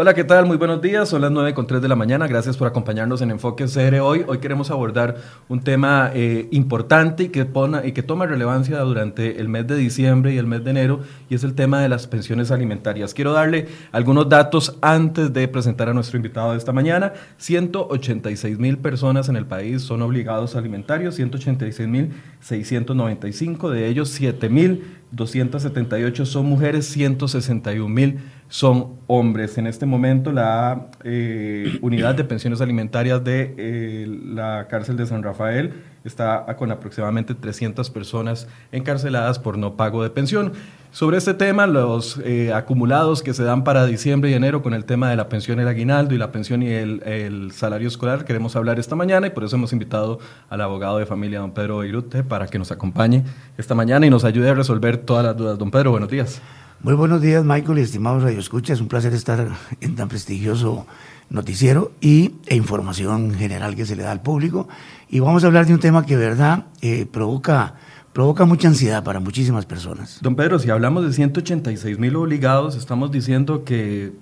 Hola, ¿qué tal? Muy buenos días. Son las 9 con 3 de la mañana. Gracias por acompañarnos en Enfoque CR hoy. Hoy queremos abordar un tema eh, importante y que, pone, y que toma relevancia durante el mes de diciembre y el mes de enero, y es el tema de las pensiones alimentarias. Quiero darle algunos datos antes de presentar a nuestro invitado de esta mañana. 186 mil personas en el país son obligados alimentarios, 186 mil 695, de ellos 7 mil 278 son mujeres, 161 mil son hombres. En este momento la eh, unidad de pensiones alimentarias de eh, la cárcel de San Rafael está con aproximadamente 300 personas encarceladas por no pago de pensión. Sobre este tema, los eh, acumulados que se dan para diciembre y enero con el tema de la pensión, el aguinaldo y la pensión y el, el, salario escolar, queremos hablar esta mañana y por eso hemos invitado al abogado de familia, don Pedro Irute, para que nos acompañe esta mañana y nos ayude a resolver todas las dudas. Don Pedro, buenos días. Muy buenos días, Michael y estimados Radio Escucha. Es un placer estar en tan prestigioso noticiero y, e información general que se le da al público. Y vamos a hablar de un tema que, verdad, eh, provoca, provoca mucha ansiedad para muchísimas personas. Don Pedro, si hablamos de 186 mil obligados, estamos diciendo que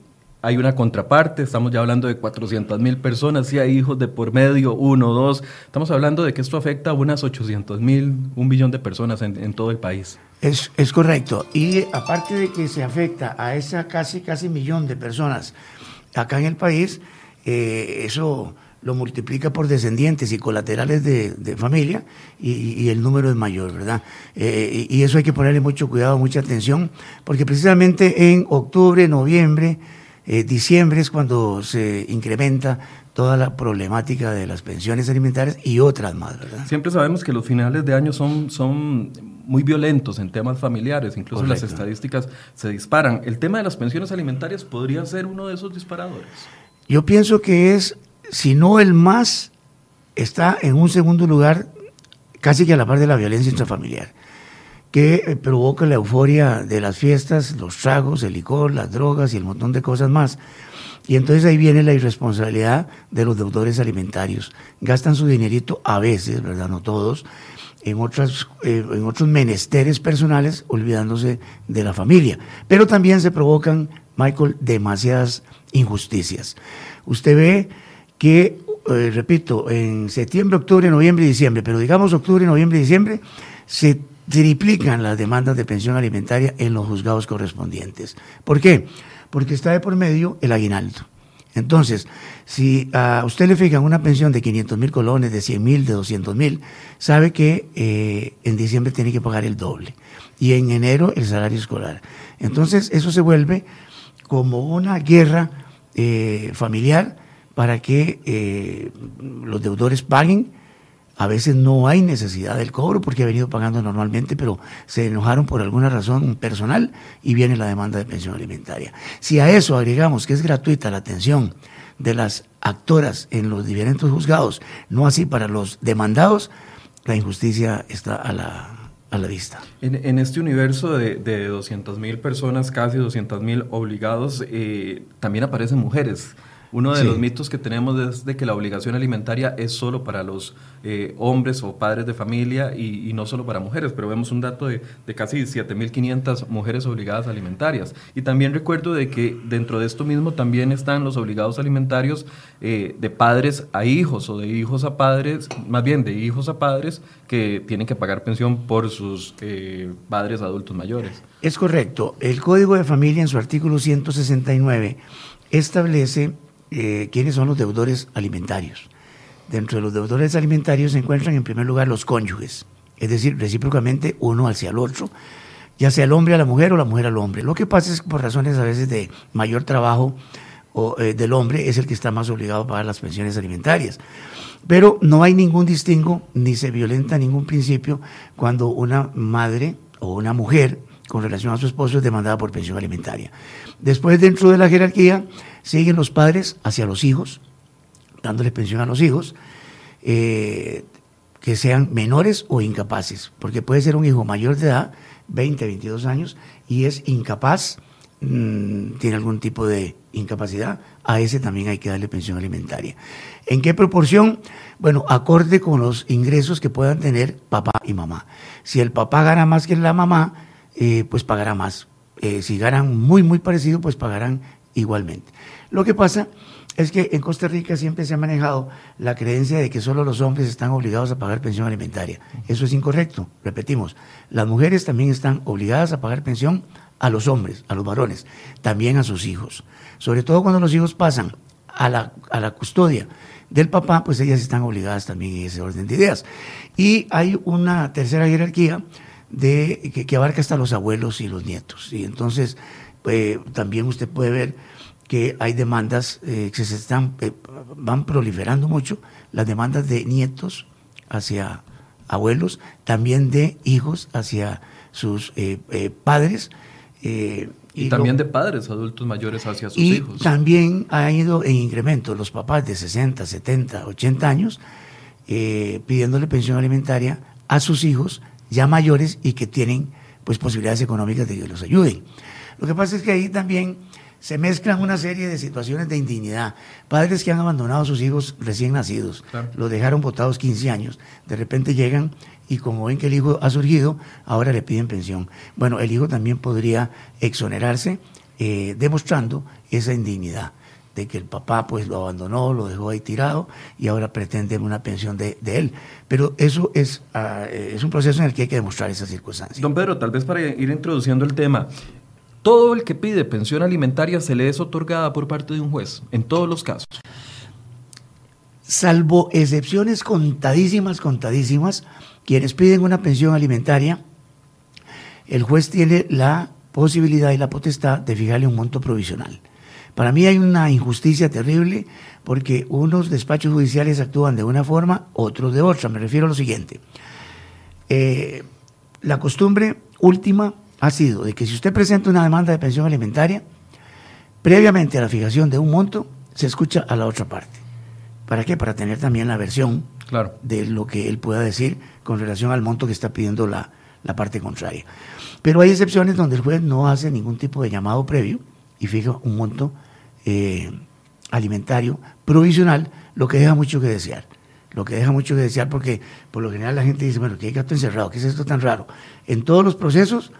hay una contraparte, estamos ya hablando de 400 mil personas, si hay hijos de por medio, uno, dos, estamos hablando de que esto afecta a unas 800 mil, un billón de personas en, todo el país. Es, es, correcto. Y aparte de que se afecta a esa casi, casi millón de personas acá en el país, eh, eso lo multiplica por descendientes y colaterales de, familia y, y, el número es mayor, ¿verdad? Eh, y eso hay que ponerle mucho cuidado, mucha atención, porque precisamente en octubre, noviembre, eh, diciembre es cuando se incrementa toda la problemática de las pensiones alimentarias y otras más, ¿verdad? Siempre sabemos que los finales de año son, son muy violentos en temas familiares, incluso Correcto. las estadísticas se disparan. ¿El tema de las pensiones alimentarias podría ser uno de esos disparadores? Yo pienso que es, si no el más, está en un segundo lugar casi que a la par de la violencia intrafamiliar que provoca la euforia de las fiestas, los tragos, el licor, las drogas y el montón de cosas más. Y entonces ahí viene la irresponsabilidad de los deudores alimentarios. Gastan su dinerito a veces, ¿verdad? No todos, en, eh, en otros menesteres personales, olvidándose de la familia. Pero también se provocan, Michael, demasiadas injusticias. Usted ve que, eh, repito, en septiembre, octubre, noviembre y diciembre, pero digamos octubre, noviembre y diciembre, se triplican las demandas de pensión alimentaria en los juzgados correspondientes. ¿Por qué? Porque está de por medio el aguinaldo. Entonces, si a usted le fijan una pensión de 500 mil colones, de 100 mil, de 200 mil, sabe que eh, en diciembre tiene que pagar el doble y en enero el salario escolar. Entonces, eso se vuelve como una guerra eh, familiar para que eh, los deudores paguen a veces no hay necesidad del cobro porque ha venido pagando normalmente, pero se enojaron por alguna razón personal y viene la demanda de pensión alimentaria. Si a eso agregamos que es gratuita la atención de las actoras en los diferentes juzgados, no así para los demandados, la injusticia está a la, a la vista. En, este universo de, de 200 mil personas, casi 200 mil obligados, eh, también aparecen mujeres. Uno de sí. los mitos que tenemos es de que la obligación alimentaria es solo para los eh, hombres o padres de familia y, y, no solo para mujeres, pero vemos un dato de, de casi 7.500 mujeres obligadas alimentarias. Y también recuerdo de que dentro de esto mismo también están los obligados alimentarios eh, de padres a hijos o de hijos a padres, más bien de hijos a padres que tienen que pagar pensión por sus eh, padres adultos mayores. Es correcto. El Código de Familia en su artículo 169 establece eh, quiénes son los deudores alimentarios. Dentro de los deudores alimentarios se encuentran en primer lugar los cónyuges, es decir, recíprocamente uno hacia el otro, ya sea el hombre a la mujer o la mujer al hombre. Lo que pasa es que por razones a veces de mayor trabajo eh, del hombre es el que está más obligado a pagar las pensiones alimentarias. Pero no hay ningún distingo ni se violenta ningún principio cuando una madre o una mujer con relación a su esposo es demandada por pensión alimentaria. Después, dentro de la jerarquía, siguen los padres hacia los hijos, dándole pensión a los hijos, eh, que sean menores o incapaces, porque puede ser un hijo mayor de edad, 20, 22 años, y es incapaz, mmm, tiene algún tipo de incapacidad, a ese también hay que darle pensión alimentaria. ¿En qué proporción? Bueno, acorde con los ingresos que puedan tener papá y mamá. Si el papá gana más que la mamá, eh, pues pagará más. Eh, si ganan muy, muy parecido, pues pagarán igualmente. Lo que pasa es que en Costa Rica siempre se ha manejado la creencia de que solo los hombres están obligados a pagar pensión alimentaria. Eso es incorrecto. Repetimos, las mujeres también están obligadas a pagar pensión a los hombres, a los varones, también a sus hijos. Sobre todo cuando los hijos pasan a la, a la custodia del papá, pues ellas están obligadas también en ese orden de ideas. Y hay una tercera jerarquía de, que, abarca hasta los abuelos y los nietos. Y entonces eh, también usted puede ver que hay demandas eh, que se están, eh, van proliferando mucho, las demandas de nietos hacia abuelos, también de hijos hacia sus padres. y, también de padres adultos mayores hacia sus y hijos. También ha ido en incremento los papás de 60, 70, 80 años pidiéndole pensión alimentaria a sus hijos ya mayores y que tienen pues posibilidades económicas de que los ayuden. Lo que pasa es que ahí también se mezclan una serie de situaciones de indignidad. Padres que han abandonado a sus hijos recién nacidos, los dejaron botados 15 años, de repente llegan y como ven que el hijo ha surgido, ahora le piden pensión. Bueno, el hijo también podría exonerarse eh, demostrando esa indignidad de que el papá pues lo abandonó, lo dejó ahí tirado y ahora pretende una pensión de, él. Pero eso es, ah, es un proceso en el que hay que demostrar esas circunstancias. Don Pedro, tal vez para ir introduciendo el tema, todo el que pide pensión alimentaria se le es otorgada por parte de un juez, en todos los casos. Salvo excepciones contadísimas, contadísimas, quienes piden una pensión alimentaria, el juez tiene la posibilidad y la potestad de fijarle un monto provisional. Para mí hay una injusticia terrible porque unos despachos judiciales actúan de una forma, otros de otra. Me refiero a lo siguiente. Eh, la costumbre última ha sido de que si usted presenta una demanda de pensión alimentaria, previamente a la fijación de un monto, se escucha a la otra parte. ¿Para qué? Para tener también la versión claro. de lo que él pueda decir con relación al monto que está pidiendo la, la parte contraria. Pero hay excepciones donde el juez no hace ningún tipo de llamado previo y fija un monto eh, alimentario provisional, lo que deja mucho que desear. Lo que deja mucho que desear porque por lo general la gente dice, bueno, ¿qué hay gato encerrado? ¿Qué es esto tan raro? En todos los procesos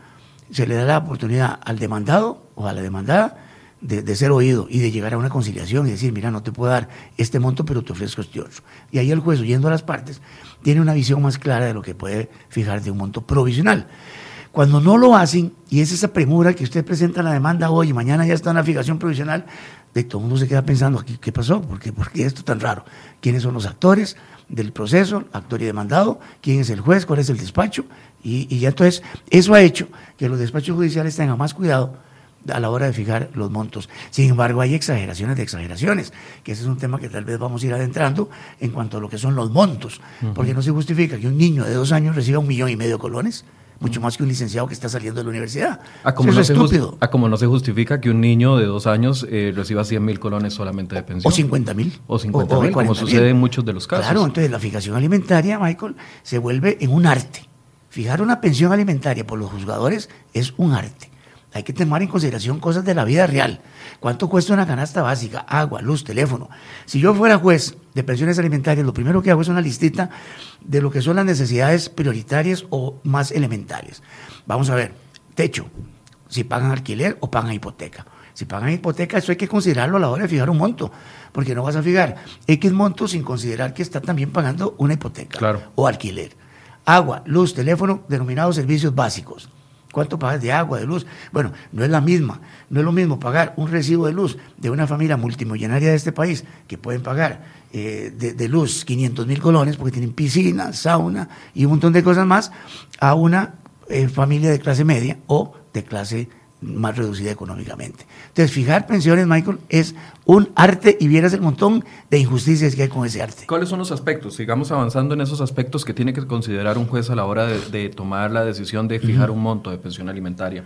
se le da la oportunidad al demandado o a la demandada de, ser oído y de llegar a una conciliación y decir, mira, no te puedo dar este monto, pero te ofrezco este otro. Y ahí el juez, oyendo a las partes, tiene una visión más clara de lo que puede fijar de un monto provisional. Cuando no lo hacen, y es esa premura que usted presenta la demanda hoy y mañana ya está en la fijación provisional, de todo el mundo se queda pensando, ¿qué, pasó? ¿Por qué, ¿Por qué esto tan raro? ¿Quiénes son los actores del proceso, actor y demandado? ¿Quién es el juez? ¿Cuál es el despacho? Y, y ya entonces, eso ha hecho que los despachos judiciales tengan más cuidado a la hora de fijar los montos. Sin embargo, hay exageraciones de exageraciones, que ese es un tema que tal vez vamos a ir adentrando en cuanto a lo que son los montos, porque no se justifica que un niño de dos años reciba un millón y medio de colones mucho más que un licenciado que está saliendo de la universidad. A como, no, es estúpido. a como no se justifica que un niño de dos años eh, reciba 100 mil colones solamente de pensión. O 50 mil. O 50 mil, como sucede en muchos de los casos. Claro, entonces la fijación alimentaria, Michael, se vuelve en un arte. Fijar una pensión alimentaria por los juzgadores es un arte. Hay que tomar en consideración cosas de la vida real. ¿Cuánto cuesta una canasta básica? Agua, luz, teléfono. Si yo fuera juez de pensiones alimentarias, lo primero que hago es una listita de lo que son las necesidades prioritarias o más elementales. Vamos a ver, techo, si pagan alquiler o pagan hipoteca. Si pagan hipoteca, eso hay que considerarlo a la hora de fijar un monto, porque no vas a fijar X monto sin considerar que está también pagando una hipoteca o alquiler. Agua, luz, teléfono, denominados servicios básicos. ¿Cuánto pagas de agua, de luz? Bueno, no es la misma. No es lo mismo pagar un recibo de luz de una familia multimillonaria de este país que pueden pagar eh, de, luz 500 mil colones porque tienen piscina, sauna y un montón de cosas más a una eh, familia de clase media o de clase más reducida económicamente. Entonces, fijar pensiones, Michael, es un arte y vieras el montón de injusticias que hay con ese arte. ¿Cuáles son los aspectos? Sigamos avanzando en esos aspectos que tiene que considerar un juez a la hora de, tomar la decisión de fijar un monto de pensión alimentaria.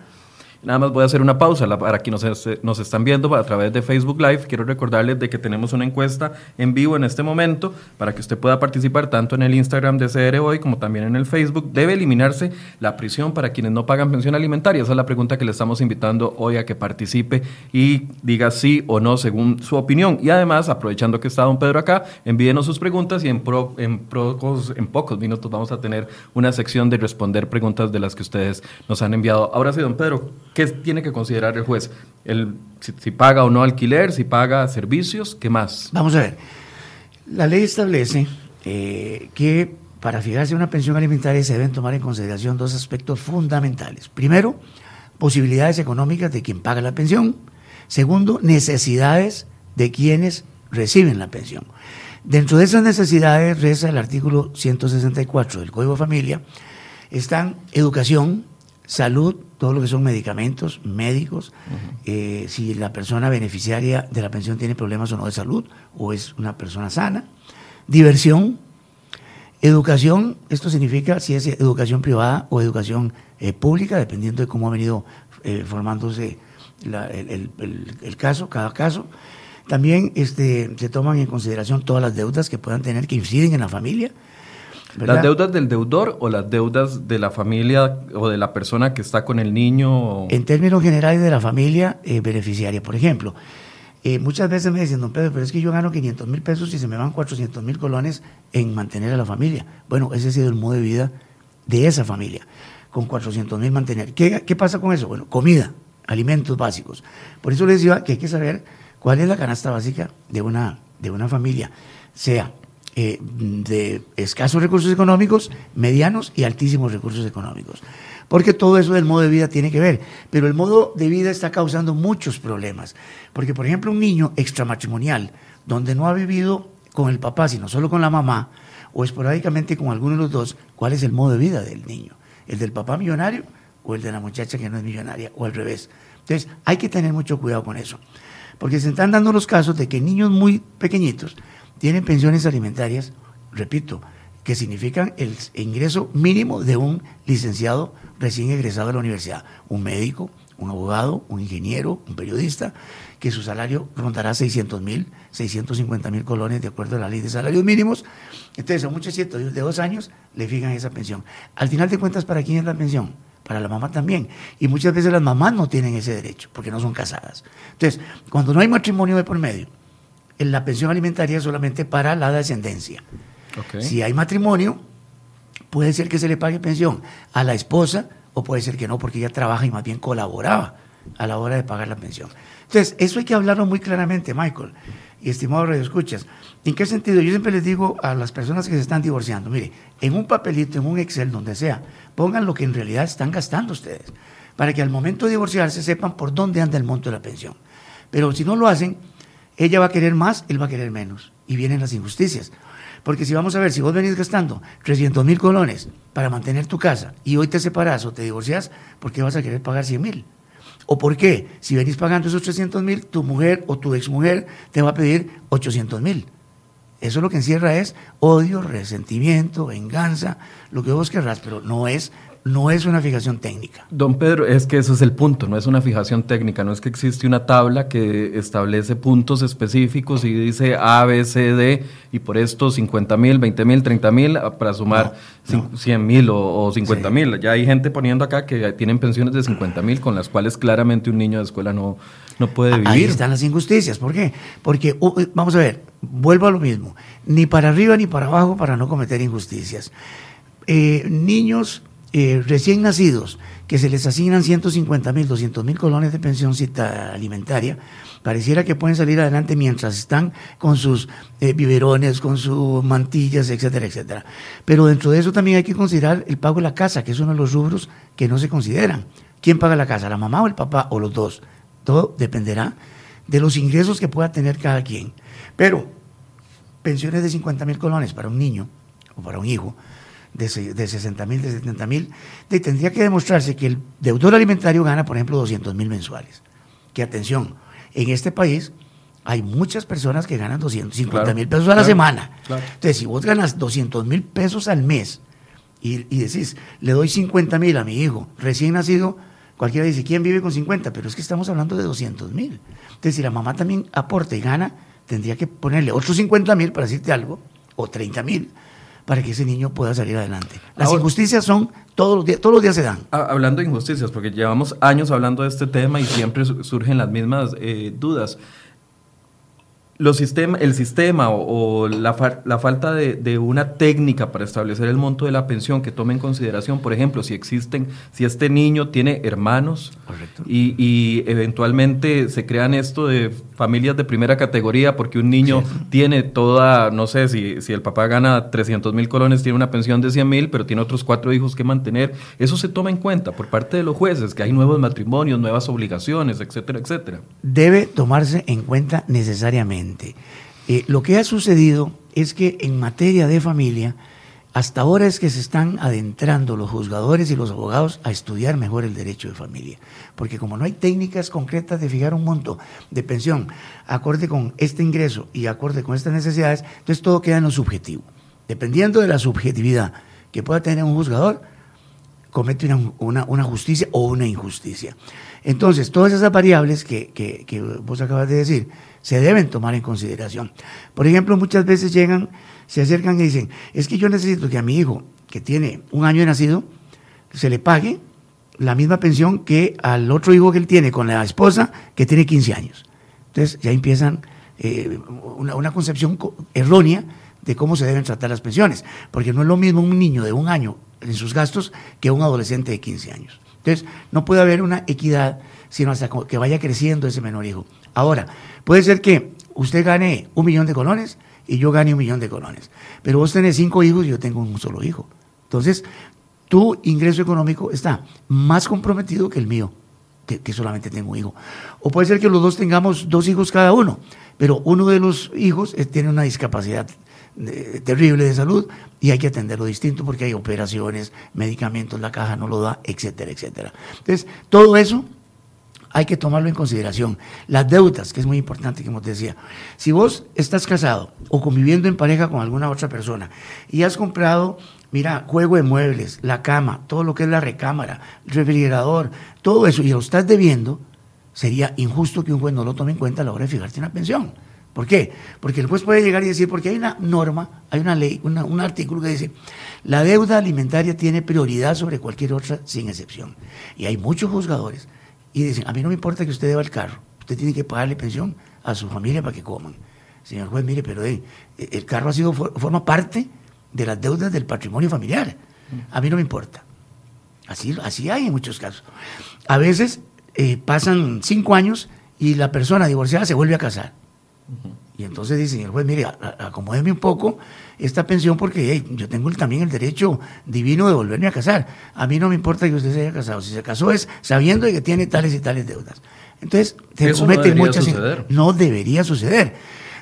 Nada más voy a hacer una pausa para quienes nos, nos, están viendo a través de Facebook Live. Quiero recordarles de que tenemos una encuesta en vivo en este momento para que usted pueda participar tanto en el Instagram de CR Hoy como también en el Facebook. Debe eliminarse la prisión para quienes no pagan pensión alimentaria. Esa es la pregunta que le estamos invitando hoy a que participe y diga sí o no según su opinión. Y además, aprovechando que está don Pedro acá, envíenos sus preguntas y en, en, pocos, en pocos minutos vamos a tener una sección de responder preguntas de las que ustedes nos han enviado. Ahora sí, don Pedro. ¿Qué tiene que considerar el juez? El, si, paga o no alquiler, si paga servicios, ¿qué más? Vamos a ver. La ley establece eh, que para fijarse una pensión alimentaria se deben tomar en consideración dos aspectos fundamentales. Primero, posibilidades económicas de quien paga la pensión. Segundo, necesidades de quienes reciben la pensión. Dentro de esas necesidades, reza el artículo 164 del Código de Familia, están educación, salud, todo lo que son medicamentos, médicos, eh, si la persona beneficiaria de la pensión tiene problemas o no de salud, o es una persona sana, diversión, educación, esto significa si es educación privada o educación eh, pública, dependiendo de cómo ha venido eh, formándose el, caso, cada caso. También este, se toman en consideración todas las deudas que puedan tener que inciden en la familia, ¿Las deudas del deudor o las deudas de la familia o de la persona que está con el niño? En términos generales de la familia eh, beneficiaria. Por ejemplo, eh, muchas veces me dicen, don Pedro, pero es que yo gano 500 mil pesos y se me van 400 mil colones en mantener a la familia. Bueno, ese ha sido el modo de vida de esa familia, con 400 mil mantener. ¿Qué, ¿Qué pasa con eso? Bueno, comida, alimentos básicos. Por eso les decía que hay que saber cuál es la canasta básica de una, de una familia, sea eh, de escasos recursos económicos, medianos y altísimos recursos económicos. Porque todo eso del modo de vida tiene que ver. Pero el modo de vida está causando muchos problemas. Porque, por ejemplo, un niño extramatrimonial, donde no ha vivido con el papá, sino solo con la mamá, o esporádicamente con alguno de los dos, ¿cuál es el modo de vida del niño? ¿El del papá millonario o el de la muchacha que no es millonaria? O al revés. Entonces, hay que tener mucho cuidado con eso. Porque se están dando los casos de que niños muy pequeñitos tienen pensiones alimentarias, repito, que significan el ingreso mínimo de un licenciado recién egresado de la universidad, un médico, un abogado, un ingeniero, un periodista, que su salario rondará 600 mil, 650 mil colones de acuerdo a la ley de salarios mínimos. Entonces, a un muchachito de dos años le fijan esa pensión. Al final de cuentas, ¿para quién es la pensión? Para la mamá también. Y muchas veces las mamás no tienen ese derecho porque no son casadas. Entonces, cuando no hay matrimonio de por medio, la pensión alimentaria solamente para la descendencia. Si hay matrimonio, puede ser que se le pague pensión a la esposa o puede ser que no, porque ella trabaja y más bien colaboraba a la hora de pagar la pensión. Entonces, eso hay que hablarlo muy claramente, Michael y estimado Radio Escuchas. ¿En qué sentido? Yo siempre les digo a las personas que se están divorciando, mire, en un papelito, en un Excel, donde sea, pongan lo que en realidad están gastando ustedes, para que al momento de divorciarse sepan por dónde anda el monto de la pensión. Pero si no lo hacen, ella va a querer más, él va a querer menos. Y vienen las injusticias. Porque si vamos a ver, si vos venís gastando 300 mil colones para mantener tu casa y hoy te separas o te divorcias, ¿por qué vas a querer pagar 100 mil? ¿O por qué? Si venís pagando esos 300 mil, tu mujer o tu exmujer te va a pedir 800 mil. Eso lo que encierra es odio, resentimiento, venganza, lo que vos querrás, pero no es no es una fijación técnica. Don Pedro, es que ese es el punto, no es una fijación técnica, no es que existe una tabla que establece puntos específicos y dice A, B, C, D, y por esto 50 mil, 20 mil, 30 mil, ah, para sumar 100 mil o, 50 mil. Ya hay gente poniendo acá que tienen pensiones de 50 mil con las cuales claramente un niño de escuela no, no puede vivir. Ahí están las injusticias, ¿por qué? Porque, uh, vamos a ver, vuelvo a lo mismo, ni para arriba ni para abajo para no cometer injusticias. Eh, niños eh, recién nacidos que se les asignan 150 mil, 200 mil colones de pensión alimentaria, pareciera que pueden salir adelante mientras están con sus eh, biberones, con sus mantillas, etcétera, etcétera. Pero dentro de eso también hay que considerar el pago de la casa, que es uno de los rubros que no se consideran. ¿Quién paga la casa, la mamá o el papá o los dos? Todo dependerá de los ingresos que pueda tener cada quien. Pero pensiones de 50 mil colones para un niño o para un hijo, de, de 60 mil, de 70 mil, tendría que demostrarse que el deudor alimentario gana, por ejemplo, 200 mil mensuales. Que atención, en este país hay muchas personas que ganan 250 mil pesos a la semana. Entonces, si vos ganas 200 mil pesos al mes y, y, decís, le doy 50 mil a mi hijo recién nacido, cualquiera dice, ¿quién vive con 50? Pero es que estamos hablando de 200 mil. Entonces, si la mamá también aporta y gana, tendría que ponerle otros 50 mil para decirte algo, o 30 mil, para que ese niño pueda salir adelante. Las injusticias son todos los días, todos los días se dan. Hablando de injusticias, porque llevamos años hablando de este tema y siempre surgen las mismas eh, dudas. Los sistema, el sistema o, la, la, falta de, de, una técnica para establecer el monto de la pensión que tome en consideración, por ejemplo, si existen, si este niño tiene hermanos y, y, eventualmente se crean esto de familias de primera categoría porque un niño tiene toda, no sé, si, si el papá gana 300 mil colones, tiene una pensión de 100 mil, pero tiene otros cuatro hijos que mantener, eso se toma en cuenta por parte de los jueces, que hay nuevos matrimonios, nuevas obligaciones, etcétera, etcétera. Debe tomarse en cuenta necesariamente eh, lo que ha sucedido es que en materia de familia, hasta ahora es que se están adentrando los juzgadores y los abogados a estudiar mejor el derecho de familia. Porque como no hay técnicas concretas de fijar un monto de pensión acorde con este ingreso y acorde con estas necesidades, entonces todo queda en lo subjetivo. Dependiendo de la subjetividad que pueda tener un juzgador, comete una, justicia o una injusticia. Entonces, todas esas variables que, que vos acabas de decir, se deben tomar en consideración. Por ejemplo, muchas veces llegan, se acercan y dicen, es que yo necesito que a mi hijo, que tiene un año de nacido, se le pague la misma pensión que al otro hijo que él tiene con la esposa, que tiene 15 años. Entonces ya empiezan eh, una, una concepción errónea de cómo se deben tratar las pensiones, porque no es lo mismo un niño de un año en sus gastos que un adolescente de 15 años. Entonces, no puede haber una equidad, sino hasta que vaya creciendo ese menor hijo. Ahora, puede ser que usted gane un millón de colones y yo gane un millón de colones, pero vos tenés cinco hijos y yo tengo un solo hijo. Entonces, tu ingreso económico está más comprometido que el mío, que, solamente tengo un hijo. O puede ser que los dos tengamos dos hijos cada uno, pero uno de los hijos eh, tiene una discapacidad eh, terrible de salud y hay que atenderlo distinto porque hay operaciones, medicamentos, la caja no lo da, etcétera, etcétera. Entonces, todo eso hay que tomarlo en consideración. Las deudas, que es muy importante, como te decía. Si vos estás casado o conviviendo en pareja con alguna otra persona y has comprado, mira, juego de muebles, la cama, todo lo que es la recámara, refrigerador, todo eso, y lo estás debiendo, sería injusto que un juez no lo tome en cuenta a la hora de fijarte una pensión. ¿Por qué? Porque el juez puede llegar y decir, porque hay una norma, hay una ley, un artículo que dice, la deuda alimentaria tiene prioridad sobre cualquier otra sin excepción. Y hay muchos juzgadores y dicen, a mí no me importa que usted deba el carro, usted tiene que pagarle pensión a su familia para que coman. Señor juez, mire, pero eh, el carro ha sido, forma parte de las deudas del patrimonio familiar. A mí no me importa. Así, así hay en muchos casos. A veces eh, pasan cinco años y la persona divorciada se vuelve a casar. Y entonces dice, señor juez, mire, acomódeme un poco esta pensión porque yo tengo también el derecho divino de volverme a casar. A mí no me importa que usted se haya casado. Si se casó es sabiendo que tiene tales y tales deudas. Entonces, se cometen no muchas... Suceder. No debería suceder.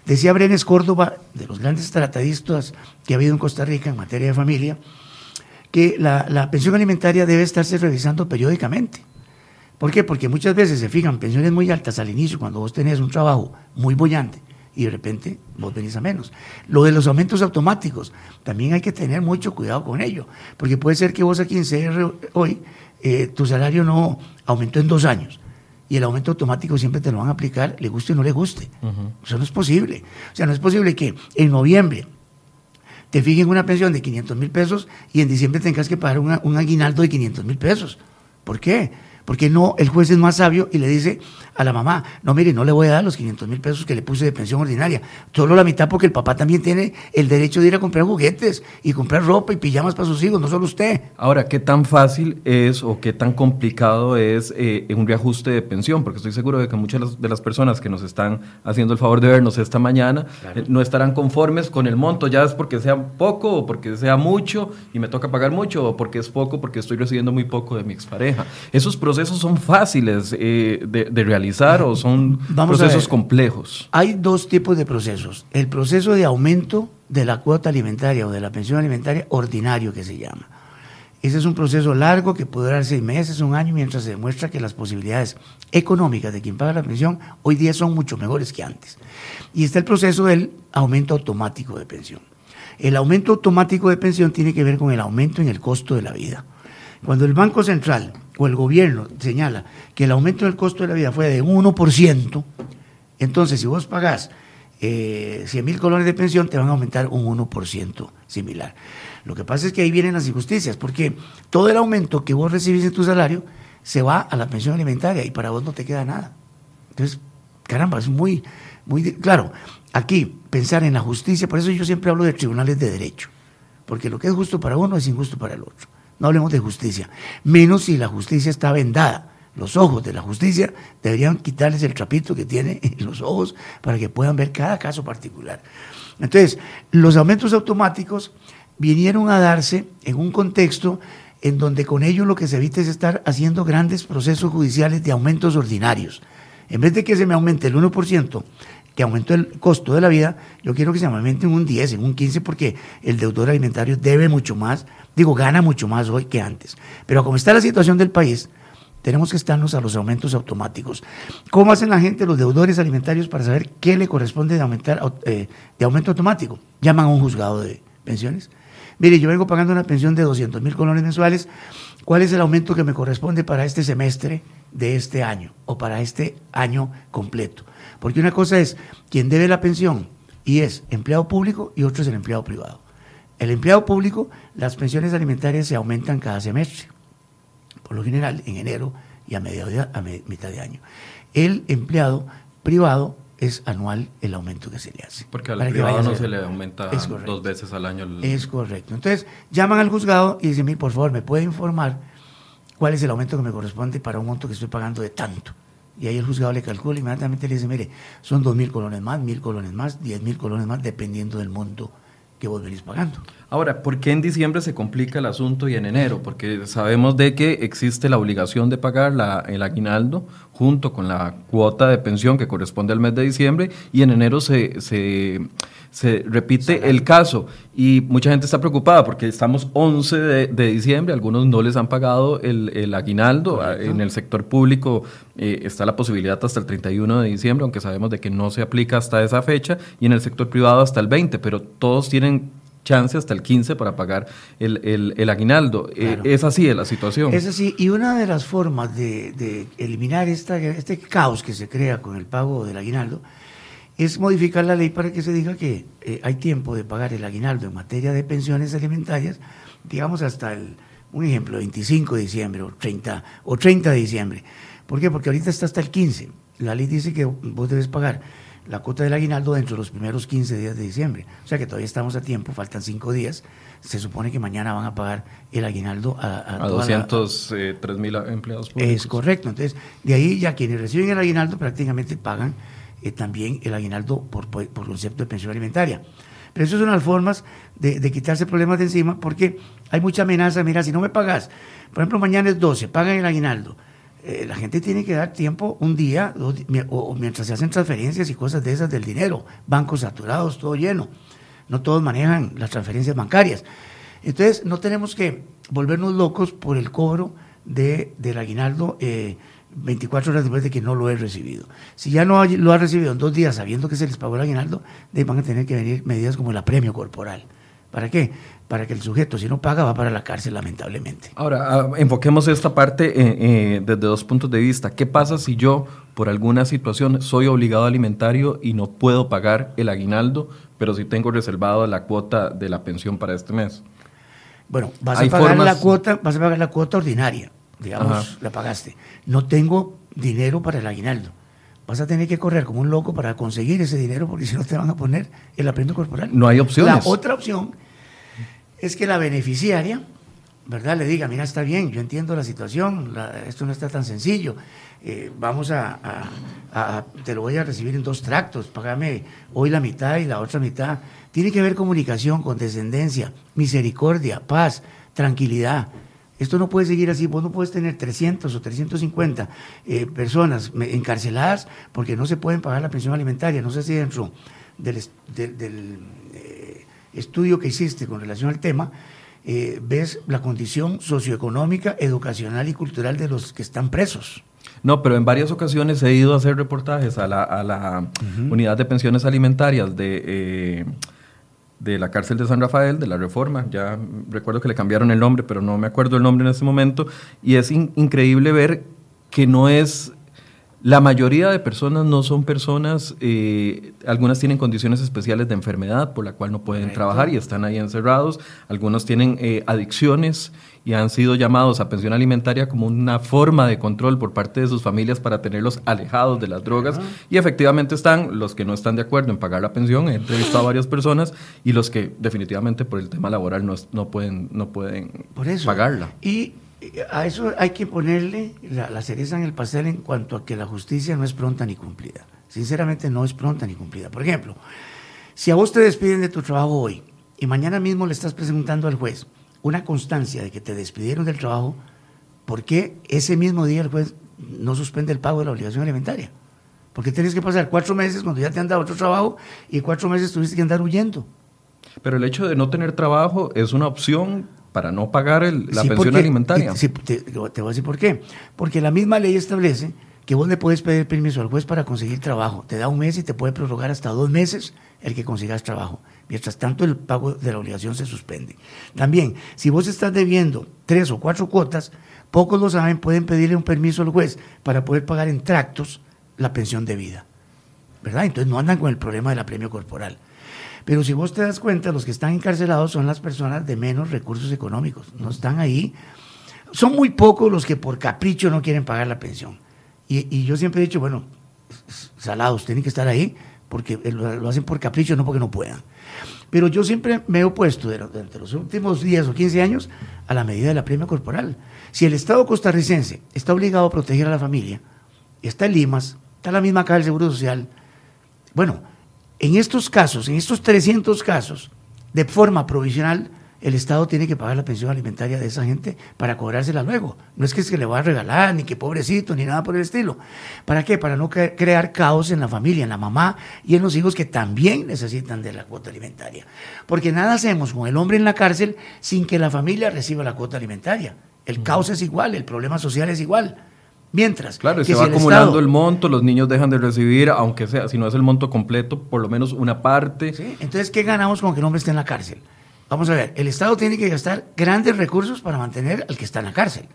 Decía Brenes Córdoba, de los grandes tratadistas que ha habido en Costa Rica en materia de familia, que la, la pensión alimentaria debe estarse revisando periódicamente. ¿Por qué? Porque muchas veces se fijan pensiones muy altas al inicio, cuando vos tenés un trabajo muy bollante, y de repente vos venís a menos. Lo de los aumentos automáticos, también hay que tener mucho cuidado con ello, porque puede ser que vos aquí en CR hoy eh, tu salario no aumentó en dos años y el aumento automático siempre te lo van a aplicar, le guste o no le guste. Eso no es posible. O sea, no es posible que en noviembre te fijen una pensión de 500 mil pesos y en diciembre tengas que pagar un aguinaldo de 500 mil pesos. ¿Por qué? Porque no, el juez es más sabio y le dice a la mamá, no mire, no le voy a dar los 500 mil pesos que le puse de pensión ordinaria, solo la mitad porque el papá también tiene el derecho de ir a comprar juguetes y comprar ropa y pijamas para sus hijos, no solo usted. Ahora, ¿qué tan fácil es o qué tan complicado es eh, un reajuste de pensión? Porque estoy seguro de que muchas de las personas que nos están haciendo el favor de vernos esta mañana eh, no estarán conformes con el monto, ya es porque sea poco o porque sea mucho y me toca pagar mucho o porque es poco porque estoy recibiendo muy poco de mi expareja. Esos procesos son fáciles eh, de, realizar o son procesos complejos. Hay dos tipos de procesos. El proceso de aumento de la cuota alimentaria o de la pensión alimentaria ordinario que se llama. Ese es un proceso largo que puede durar seis meses, un año, mientras se demuestra que las posibilidades económicas de quien paga la pensión hoy día son mucho mejores que antes. Y está el proceso del aumento automático de pensión. El aumento automático de pensión tiene que ver con el aumento en el costo de la vida. Cuando el Banco Central o el gobierno señala que el aumento del costo de la vida fue de un 1%, entonces si vos pagás eh, 100 mil colones de pensión, te van a aumentar un 1% similar. Lo que pasa es que ahí vienen las injusticias, porque todo el aumento que vos recibís en tu salario se va a la pensión alimentaria y para vos no te queda nada. Entonces, caramba, es muy, muy claro. aquí pensar en la justicia, por eso yo siempre hablo de tribunales de derecho, porque lo que es justo para uno es injusto para el otro. No hablemos de justicia, menos si la justicia está vendada. Los ojos de la justicia deberían quitarles el trapito que tiene en los ojos para que puedan ver cada caso particular. Entonces, los aumentos automáticos vinieron a darse en un contexto en donde con ello lo que se evita es estar haciendo grandes procesos judiciales de aumentos ordinarios. En vez de que se me aumente el 1%, que aumentó el costo de la vida, yo quiero que se me aumente en un 10, en un 15, porque el deudor alimentario debe mucho más, digo, gana mucho más hoy que antes. Pero como está la situación del país, tenemos que estarnos a los aumentos automáticos. ¿Cómo hacen la gente, los deudores alimentarios, para saber qué le corresponde de, aumentar, eh, de aumento automático? Llaman a un juzgado de pensiones mire, yo vengo pagando una pensión de 200 mil colones mensuales, ¿cuál es el aumento que me corresponde para este semestre de este año o para este año completo? Porque una cosa es quien debe la pensión y es empleado público y otro es el empleado privado. El empleado público, las pensiones alimentarias se aumentan cada semestre, por lo general en enero y a, a mitad de año. El empleado privado es anual el aumento que se le hace. Porque al privado no se le aumenta dos veces al año. Es correcto. Entonces, llaman al juzgado y dicen, por favor, ¿me puede informar cuál es el aumento que me corresponde para un monto que estoy pagando de tanto? Y ahí el juzgado le calcula y inmediatamente le dice, mire, son dos mil colones más, mil colones más, diez mil colones más, dependiendo del monto que vos venís pagando. Ahora, ¿por qué en diciembre se complica el asunto y en enero? Porque sabemos de que existe la obligación de pagar la, el aguinaldo junto con la cuota de pensión que corresponde al mes de diciembre y en enero se, se, se repite el caso. Y mucha gente está preocupada porque estamos 11 de, de diciembre, algunos no les han pagado el, el aguinaldo. En el sector público eh, está la posibilidad hasta el 31 de diciembre, aunque sabemos de que no se aplica hasta esa fecha, y en el sector privado hasta el 20, pero todos tienen chance hasta el 15 para pagar el, el, aguinaldo. Eh, es así la situación. Es así, y una de las formas de, de eliminar esta, este caos que se crea con el pago del aguinaldo es modificar la ley para que se diga que eh, hay tiempo de pagar el aguinaldo en materia de pensiones alimentarias, digamos hasta el, un ejemplo, 25 de diciembre o 30, o 30 de diciembre. ¿Por qué? Porque ahorita está hasta el 15. La ley dice que vos debes pagar la cuota del aguinaldo dentro de los primeros 15 días de diciembre. O sea que todavía estamos a tiempo, faltan 5 días. Se supone que mañana van a pagar el aguinaldo a... A, a 203 mil empleados públicos. Es correcto. Entonces, de ahí ya quienes reciben el aguinaldo prácticamente pagan eh, también el aguinaldo por, por, concepto de pensión alimentaria. Pero eso son las formas de, quitarse problemas de encima porque hay mucha amenaza. Mira, si no me pagas, por ejemplo, mañana es 12, pagan el aguinaldo. Eh, la gente tiene que dar tiempo un día o, mientras se hacen transferencias y cosas de esas del dinero, bancos saturados, todo lleno. No todos manejan las transferencias bancarias. Entonces, no tenemos que volvernos locos por el cobro de, del aguinaldo. Eh, 24 horas después de que no lo he recibido. Si ya no lo ha recibido en dos días sabiendo que se les pagó el aguinaldo, van a tener que venir medidas como el apremio corporal. ¿Para qué? Para que el sujeto, si no paga, va para la cárcel, lamentablemente. Ahora, ah, enfoquemos esta parte eh, eh, desde dos puntos de vista. ¿Qué pasa si yo, por alguna situación, soy obligado alimentario y no puedo pagar el aguinaldo, pero si tengo reservado la cuota de la pensión para este mes? Bueno, vas a pagar la cuota, vas a pagar la cuota ordinaria digamos, la pagaste. No tengo dinero para el aguinaldo. Vas a tener que correr como un loco para conseguir ese dinero porque si no te van a poner el aprendo corporal. No hay opciones. La otra opción es que la beneficiaria, ¿verdad? Le diga, mira, está bien, yo entiendo la situación, esto no está tan sencillo. Eh, vamos a, a, te lo voy a recibir en dos tractos, págame hoy la mitad y la otra mitad. Tiene que haber comunicación, condescendencia, misericordia, paz, tranquilidad. Esto no puede seguir así. Vos no puedes tener 300 o 350 eh, personas encarceladas porque no se pueden pagar la pensión alimentaria. No sé si dentro del, eh, estudio que hiciste con relación al tema, eh, ves la condición socioeconómica, educacional y cultural de los que están presos. No, pero en varias ocasiones he ido a hacer reportajes a la, unidad de pensiones alimentarias de de la cárcel de San Rafael, de la reforma, ya recuerdo que le cambiaron el nombre, pero no me acuerdo el nombre en ese momento, y es increíble ver que no es La mayoría de personas no son personas, eh, algunas tienen condiciones especiales de enfermedad por la cual no pueden trabajar y están ahí encerrados, algunos tienen eh, adicciones y han sido llamados a pensión alimentaria como una forma de control por parte de sus familias para tenerlos alejados de las drogas y efectivamente están los que no están de acuerdo en pagar la pensión, he entrevistado a varias personas y los que definitivamente por el tema laboral no, no pueden, no pueden pagarla. Y a eso hay que ponerle la, cereza en el pastel en cuanto a que la justicia no es pronta ni cumplida. Sinceramente no es pronta ni cumplida. Por ejemplo, si a vos te despiden de tu trabajo hoy y mañana mismo le estás presentando al juez una constancia de que te despidieron del trabajo, ¿por qué ese mismo día el juez no suspende el pago de la obligación alimentaria? Porque tienes que pasar cuatro meses cuando ya te han dado otro trabajo y cuatro meses tuviste que andar huyendo. Pero el hecho de no tener trabajo es una opción para no pagar la pensión alimentaria. Sí, te, te, voy a decir por qué. Porque la misma ley establece que vos le puedes pedir permiso al juez para conseguir trabajo. Te da un mes y te puede prorrogar hasta dos meses el que consigas trabajo. Mientras tanto, el pago de la obligación se suspende. También, si vos estás debiendo tres o cuatro cuotas, pocos lo saben, pueden pedirle un permiso al juez para poder pagar en tractos la pensión de vida. ¿Verdad? Entonces no andan con el problema del apremio corporal. Pero si vos te das cuenta, los que están encarcelados son las personas de menos recursos económicos. No están ahí. Son muy pocos los que por capricho no quieren pagar la pensión. Y, yo siempre he dicho, bueno, salados, tienen que estar ahí porque lo, hacen por capricho, no porque no puedan. Pero yo siempre me he opuesto durante los últimos 10 o 15 años a la medida de la premia corporal. Si el Estado costarricense está obligado a proteger a la familia, está en Limas, está la misma acá del Seguro Social, bueno, en estos casos, en estos 300 casos, de forma provisional, el Estado tiene que pagar la pensión alimentaria de esa gente para cobrársela luego. No es que se le va a regalar, ni que pobrecito, ni nada por el estilo. ¿Para qué? Para no crear caos en la familia, en la mamá y en los hijos que también necesitan de la cuota alimentaria. Porque nada hacemos con el hombre en la cárcel sin que la familia reciba la cuota alimentaria. El caos es igual, el problema social es igual. Mientras. Claro, se va acumulando el monto, los niños dejan de recibir, aunque sea, si no es el monto completo, por lo menos una parte. Entonces, ¿qué ganamos con que el hombre esté en la cárcel? Vamos a ver, el Estado tiene que gastar grandes recursos para mantener al que está en la cárcel,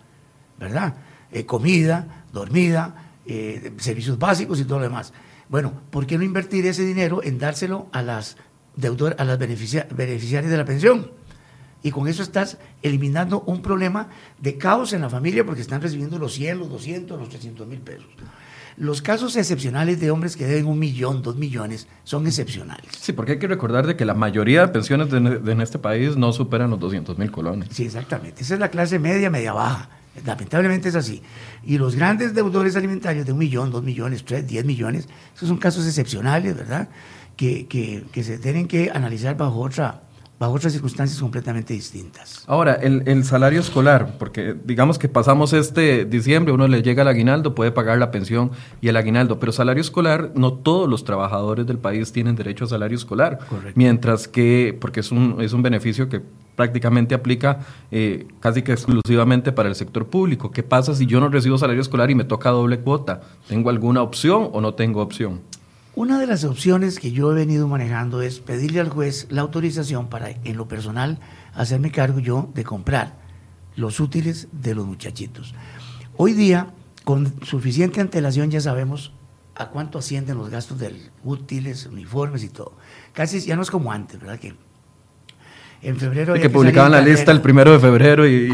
¿verdad? Eh, comida, dormida, eh, servicios básicos y todo lo demás. Bueno, ¿por qué no invertir ese dinero en dárselo a las deudor, a las beneficiarias de la pensión? y con eso estás eliminando un problema de caos en la familia porque están recibiendo los 100, los 200, los 300 mil pesos. Los casos excepcionales de hombres que deben un millón, dos millones, son excepcionales. Sí, porque hay que recordar de que la mayoría de pensiones de, en este país no superan los 200 mil colones. Sí, exactamente. Esa es la clase media, media baja. Lamentablemente es así. Y los grandes deudores alimentarios de un millón, dos millones, tres, diez millones, esos son casos excepcionales, ¿verdad? Que, que, que se tienen que analizar bajo otra, bajo otras circunstancias completamente distintas. Ahora, el, salario escolar, porque digamos que pasamos este diciembre, uno le llega el aguinaldo, puede pagar la pensión y el aguinaldo, pero salario escolar, no todos los trabajadores del país tienen derecho a salario escolar. Correcto. Mientras que, porque es un, es un beneficio que prácticamente aplica eh, casi que exclusivamente para el sector público. ¿Qué pasa si yo no recibo salario escolar y me toca doble cuota? ¿Tengo alguna opción o no tengo opción? Una de las opciones que yo he venido manejando es pedirle al juez la autorización para, en lo personal, hacerme cargo yo de comprar los útiles de los muchachitos. Hoy día, con suficiente antelación, ya sabemos a cuánto ascienden los gastos de útiles, uniformes y todo. Casi ya no es como antes, ¿verdad? Que en febrero. que, publicaban la lista el primero de febrero y,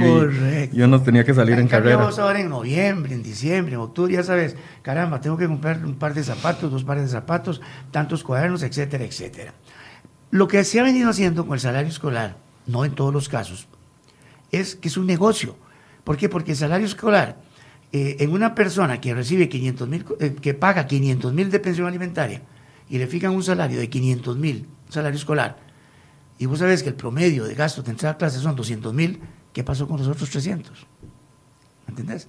yo no tenía que salir en, carrera. Vamos ahora en noviembre, en diciembre, en octubre, ya sabes, caramba, tengo que comprar un par de zapatos, dos pares de zapatos, tantos cuadernos, etcétera, etcétera. Lo que se ha venido haciendo con el salario escolar, no en todos los casos, es que es un negocio. ¿Por qué? Porque el salario escolar, eh, en una persona que recibe 500 mil, eh, que paga 500 mil de pensión alimentaria y le fijan un salario de 500 mil, salario escolar, y vos sabés que el promedio de gasto de entrada a clase son 200 mil, ¿qué pasó con los otros 300? ¿Me entendés?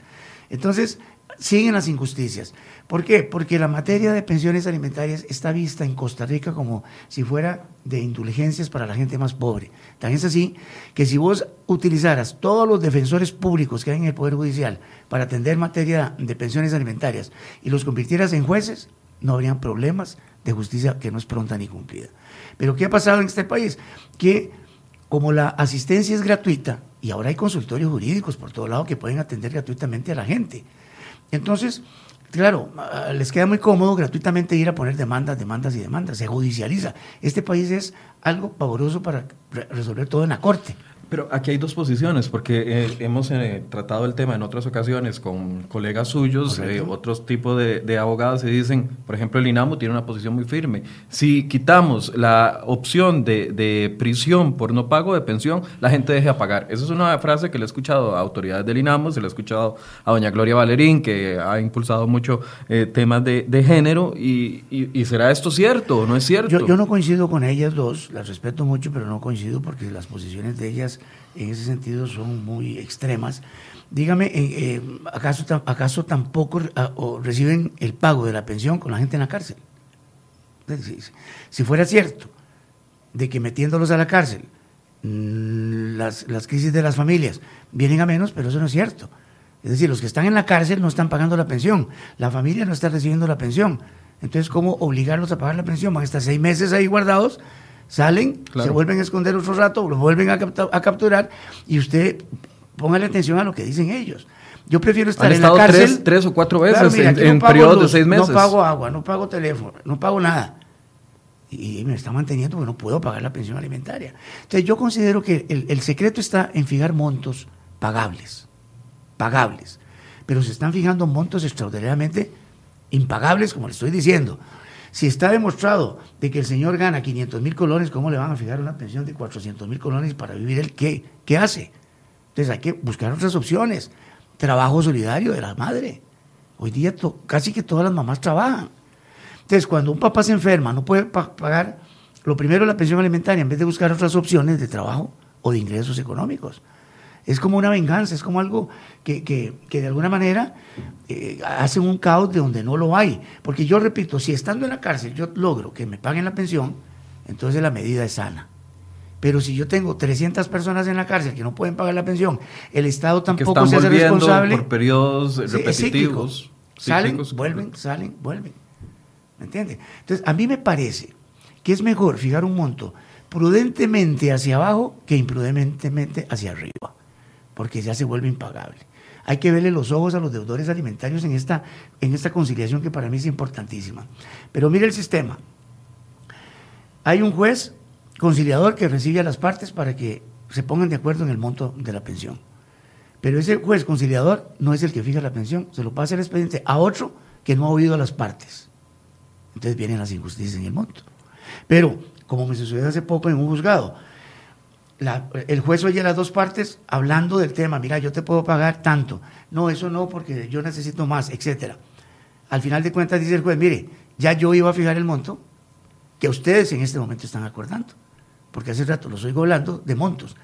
Entonces, siguen las injusticias. ¿Por qué? Porque la materia de pensiones alimentarias está vista en Costa Rica como si fuera de indulgencias para la gente más pobre. Tan es así que si vos utilizaras todos los defensores públicos que hay en el Poder Judicial para atender materia de pensiones alimentarias y los convirtieras en jueces, no habrían problemas de justicia que no es pronta ni cumplida. Pero ¿qué ha pasado en este país? Que como la asistencia es gratuita y ahora hay consultorios jurídicos por todo lado que pueden atender gratuitamente a la gente. Entonces, claro, ah, les queda muy cómodo gratuitamente ir a poner demandas, demandas y demandas. Se judicializa. Este país es algo pavoroso para resolver todo en la corte. Pero aquí hay dos posiciones, porque eh, hemos eh, tratado el tema en otras ocasiones con colegas suyos, eh, otros tipos de, abogados, y dicen, por ejemplo, el INAMO tiene una posición muy firme. Si quitamos la opción de, prisión por no pago de pensión, la gente deja pagar. Esa es una frase que le he escuchado a autoridades del INAMO, se le he escuchado a doña Gloria Valerín, que ha impulsado mucho temas de, género, y, ¿será esto cierto o no es cierto? Yo, yo no coincido con ellas dos, las respeto mucho, pero no coincido porque las posiciones de ellas en ese sentido son muy extremas. Dígame, eh, eh, ¿acaso, ¿acaso tampoco ah, reciben el pago de la pensión con la gente en la cárcel? Si, fuera cierto de que metiéndolos a la cárcel mm, las, las crisis de las familias vienen a menos, pero eso no es cierto. Es decir, los que están en la cárcel no están pagando la pensión, la familia no está recibiendo la pensión. Entonces, ¿cómo obligarlos a pagar la pensión? Van a estar seis meses ahí guardados Salen, se vuelven a esconder otro rato, los vuelven a, capturar y usted póngale atención a lo que dicen ellos. Yo prefiero estar en la cárcel. Tres, o cuatro veces en, periodos de seis meses. No pago agua, no pago teléfono, no pago nada. Y me está manteniendo porque no puedo pagar la pensión alimentaria. Entonces yo considero que el, el secreto está en fijar montos pagables, pagables. Pero se están fijando montos extraordinariamente impagables, como le estoy diciendo. Si está demostrado de que el señor gana 500 mil colones, ¿cómo le van a fijar una pensión de 400 mil colones para vivir él? ¿Qué, ¿Qué hace? Entonces hay que buscar otras opciones. Trabajo solidario de la madre. Hoy día casi que todas las mamás trabajan. Entonces, cuando un papá se enferma, no puede pagar lo primero la pensión alimentaria en vez de buscar otras opciones de trabajo o de ingresos económicos es como una venganza, es como algo que, que, que de alguna manera eh, hace un caos de donde no lo hay. Porque yo repito, si estando en la cárcel yo logro que me paguen la pensión, entonces la medida es sana. Pero si yo tengo 300 personas en la cárcel que no pueden pagar la pensión, el Estado tampoco se hace responsable. por periodos repetitivos. Salen, vuelven, salen, vuelven. ¿Me entiende? Entonces, a mí me parece que es mejor fijar un monto prudentemente hacia abajo que imprudentemente hacia arriba porque ya se vuelve impagable. Hay que verle los ojos a los deudores alimentarios en esta, en esta conciliación que para mí es importantísima. Pero mire el sistema. Hay un juez conciliador que recibe a las partes para que se pongan de acuerdo en el monto de la pensión. Pero ese juez conciliador no es el que fija la pensión, se lo pasa el expediente a otro que no ha oído a las partes. Entonces vienen las injusticias en el monto. Pero, como me sucedió hace poco en un juzgado, el juez oye las dos partes hablando del tema, mira, yo te puedo pagar tanto, no, eso no, porque yo necesito más, etcétera. Al final de cuentas dice el juez, mire, ya yo iba a fijar el monto que ustedes en este momento están acordando, porque hace rato los oigo hablando de montos,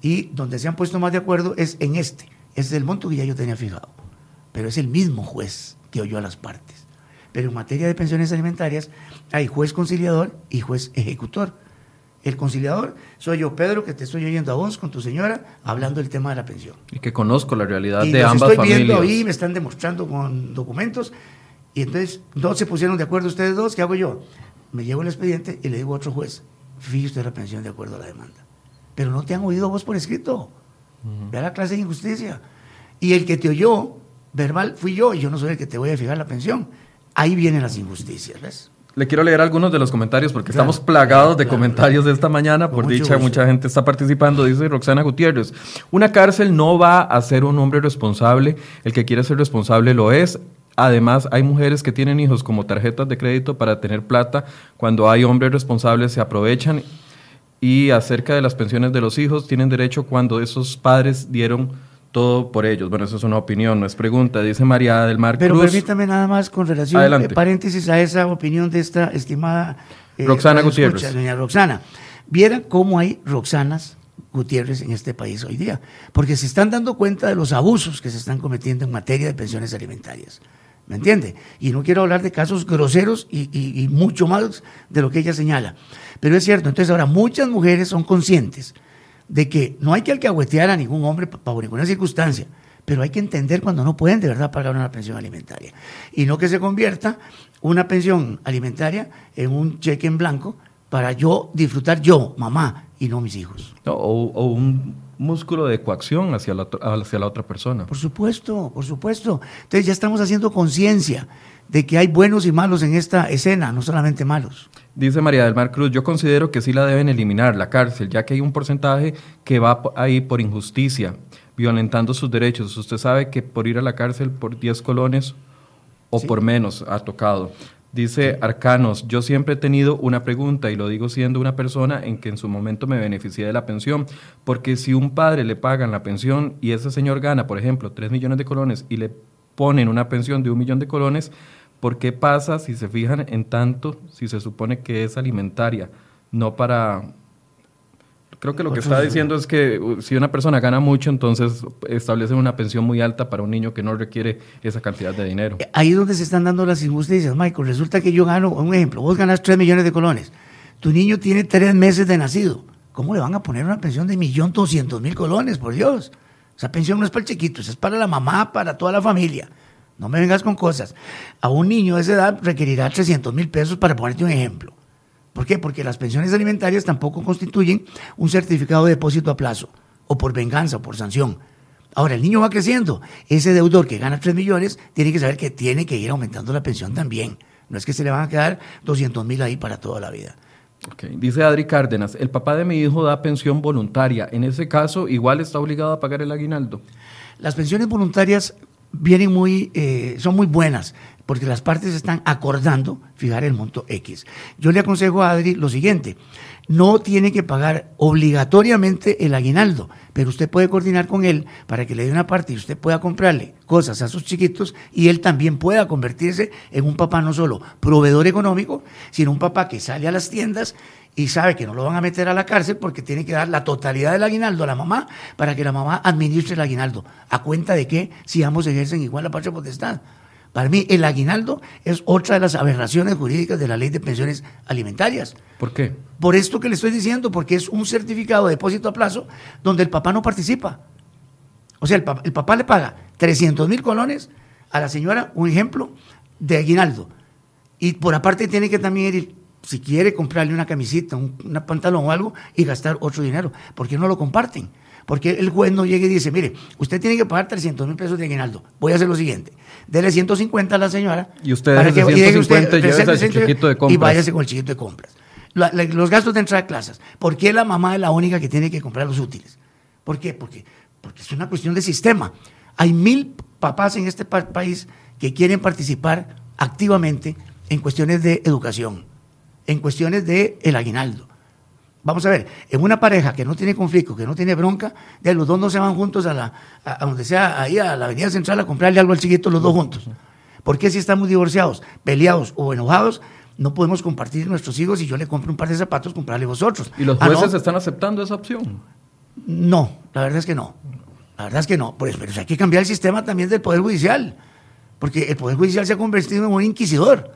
y donde se han puesto más de acuerdo es en este, este es el monto que ya yo tenía fijado, pero es el mismo juez que oyó a las partes. Pero en materia de pensiones alimentarias hay juez conciliador y juez ejecutor el conciliador soy yo, Pedro, que te estoy oyendo a vos con tu señora hablando del tema de la pensión. Y que conozco la realidad de ambas estoy viendo ahí, me están demostrando con documentos. Y entonces no se pusieron de acuerdo ustedes dos, ¿qué hago yo? Me llevo el expediente y le digo a otro juez, fíjese usted la pensión de acuerdo a la demanda. Pero no te han oído vos por escrito. Vea la clase de injusticia. Y el que te oyó verbal fui yo, y yo no soy el que te voy a fijar la pensión. Ahí vienen las injusticias, ¿ves? Le quiero leer algunos de los comentarios porque estamos plagados de comentarios de esta mañana. Por dicha, mucha gente está participando. Dice Roxana Gutiérrez, una cárcel no va a ser un hombre responsable. El que quiere ser responsable lo es. Además, hay mujeres que tienen hijos como tarjetas de crédito para tener plata. Cuando hay hombres responsables se aprovechan. Y acerca de las pensiones de los hijos, tienen derecho cuando esos padres dieron todo por ellos. Bueno, eso es una opinión, no es pregunta. Dice María del Mar Pero permítame nada más con relación, eh, paréntesis a esa opinión de esta estimada eh, Roxana Gutiérrez. doña Roxana. Vieran cómo hay Roxanas Gutiérrez en este país hoy día, porque se están dando cuenta de los abusos que se están cometiendo en materia de pensiones alimentarias. ¿Me entiende? Y no quiero hablar de casos groseros y, y mucho más de lo que ella señala. Pero es cierto, entonces ahora muchas mujeres son conscientes de que no hay que alcahuetear a ningún hombre bajo ninguna circunstancia, pero hay que entender cuando no pueden de verdad pagar una pensión alimentaria. Y no que se convierta una pensión alimentaria en un cheque en blanco para yo disfrutar yo, mamá, y no mis hijos. o, o, un músculo de coacción hacia la, hacia la otra persona. Por supuesto, por supuesto. Entonces ya estamos haciendo conciencia de que hay buenos y malos en esta escena, no solamente malos. Dice María del Mar Cruz, yo considero que sí la deben eliminar, la cárcel, ya que hay un porcentaje que va ahí por injusticia, violentando sus derechos. Usted sabe que por ir a la cárcel por 10 colones o por menos ha tocado. Dice Arcanos, yo siempre he tenido una pregunta y lo digo siendo una persona en que en su momento me beneficié de la pensión, porque si un padre le pagan la pensión y ese señor gana, por ejemplo, 3 millones de colones y le ponen una pensión de un millón de colones, ¿por qué pasa si se fijan en tanto si se supone que es alimentaria, no para Creo que lo que está diciendo es que uh, si una persona gana mucho, entonces establecen una pensión muy alta para un niño que no requiere esa cantidad de dinero. Eh, ahí es donde se están dando las injusticias, Michael. Resulta que yo gano, un ejemplo, vos ganas 3 millones de colones, tu niño tiene 3 meses de nacido. ¿Cómo le van a poner una pensión de 1.200.000 colones, por Dios? Esa pensión no es para el chiquito, esa es para la mamá, para toda la familia. No me vengas con cosas. A un niño de esa edad requerirá 300 mil pesos para ponerte un ejemplo. ¿Por qué? Porque las pensiones alimentarias tampoco constituyen un certificado de depósito a plazo, o por venganza, o por sanción. Ahora, el niño va creciendo. Ese deudor que gana 3 millones tiene que saber que tiene que ir aumentando la pensión también. No es que se le van a quedar 200 mil ahí para toda la vida. Dice Adri Cárdenas, el papá de mi hijo da pensión voluntaria. En ese caso, igual está obligado a pagar el aguinaldo. Las pensiones voluntarias vienen muy, eh, son muy buenas, porque las partes están acordando fijar el monto X. Yo le aconsejo a Adri lo siguiente, no tiene que pagar obligatoriamente el aguinaldo, pero usted puede coordinar con él para que le dé una parte y usted pueda comprarle cosas a sus chiquitos y él también pueda convertirse en un papá no solo proveedor económico, sino un papá que sale a las tiendas y sabe que no lo van a meter a la cárcel porque tiene que dar la totalidad del aguinaldo a la mamá para que la mamá administre el aguinaldo. ¿A cuenta de que si ambos ejercen igual la patria potestad? Para mí, el aguinaldo es otra de las aberraciones jurídicas de la ley de pensiones alimentarias. ¿Por qué? Por esto que le estoy diciendo, porque es un certificado de depósito a plazo donde el papá no participa. O sea, el papá, el papá le paga 300 mil colones a la señora, un ejemplo, de aguinaldo. Y por aparte tiene que también ir si quiere comprarle una camisita, un pantalón o algo y gastar otro dinero. ¿Por qué no lo comparten? Porque el juez no llega y dice, mire, usted tiene que pagar 300 mil pesos de aguinaldo. Voy a hacer lo siguiente. Dele 150 a la señora. Y usted para que, 150 y, chiquito de compras. Y váyase con el chiquito de compras. los gastos de entrada de clases. ¿Por qué la mamá es la única que tiene que comprar los útiles? ¿Por qué? Porque, porque es una cuestión de sistema. Hay mil papás en este país que quieren participar activamente en cuestiones de educación en cuestiones de el aguinaldo. Vamos a ver, en una pareja que no tiene conflicto, que no tiene bronca, de los dos no se van juntos a, la, a, donde sea, ahí a la avenida central a comprarle algo al chiquito los dos juntos. ¿Por qué si estamos divorciados, peleados o enojados, no podemos compartir nuestros hijos y yo le compro un par de zapatos, comprarle vosotros? ¿Y los ah, jueces están aceptando esa opción? No, la verdad es que no. La verdad es que no. Pues, pero hay que cambiar el sistema también del Poder Judicial, porque el Poder Judicial se ha convertido en un inquisidor.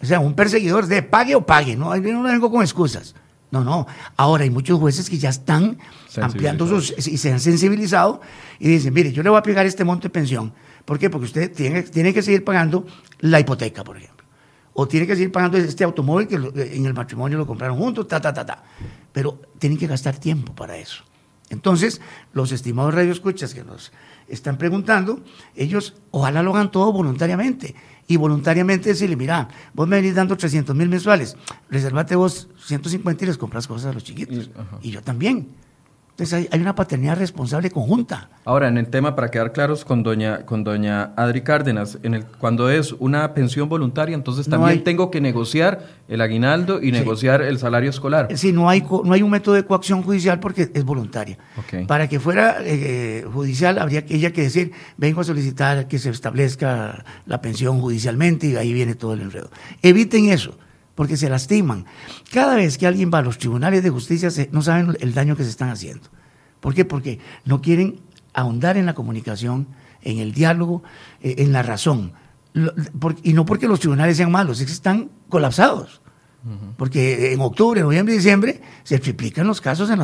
O sea, un perseguidor de pague o pague, no, no vengo con excusas. No, no. Ahora hay muchos jueces que ya están ampliando sus y se han sensibilizado y dicen, mire, yo le voy a pegar este monto de pensión. ¿Por qué? Porque usted tiene, tiene que seguir pagando la hipoteca, por ejemplo. O tiene que seguir pagando este automóvil que en el matrimonio lo compraron juntos, ta, ta, ta, ta. Pero tienen que gastar tiempo para eso. Entonces, los estimados radioescuchas que nos están preguntando, ellos ojalá lo hagan todo voluntariamente y voluntariamente decirle, mira, vos me venís dando 300 mil mensuales, reservate vos 150 y les compras cosas a los chiquitos. Y yo también. Entonces hay, una paternidad responsable conjunta. Ahora, en el tema, para quedar claros con doña, con doña Adri Cárdenas, en el, cuando es una pensión voluntaria, entonces también tengo que negociar el aguinaldo y negociar el salario escolar. Sí, no hay, no hay un método de coacción judicial porque es voluntaria. Para que fuera eh, judicial, habría que ella que decir, vengo a solicitar que se establezca la pensión judicialmente y ahí viene todo el enredo. Eviten eso porque se lastiman. Cada vez que alguien va a los tribunales de justicia no saben el daño que se están haciendo. ¿Por qué? Porque no quieren ahondar en la comunicación, en el diálogo, eh, en la razón. y no porque los tribunales sean malos, es que están colapsados. Porque en octubre, noviembre y diciembre se triplican los casos en,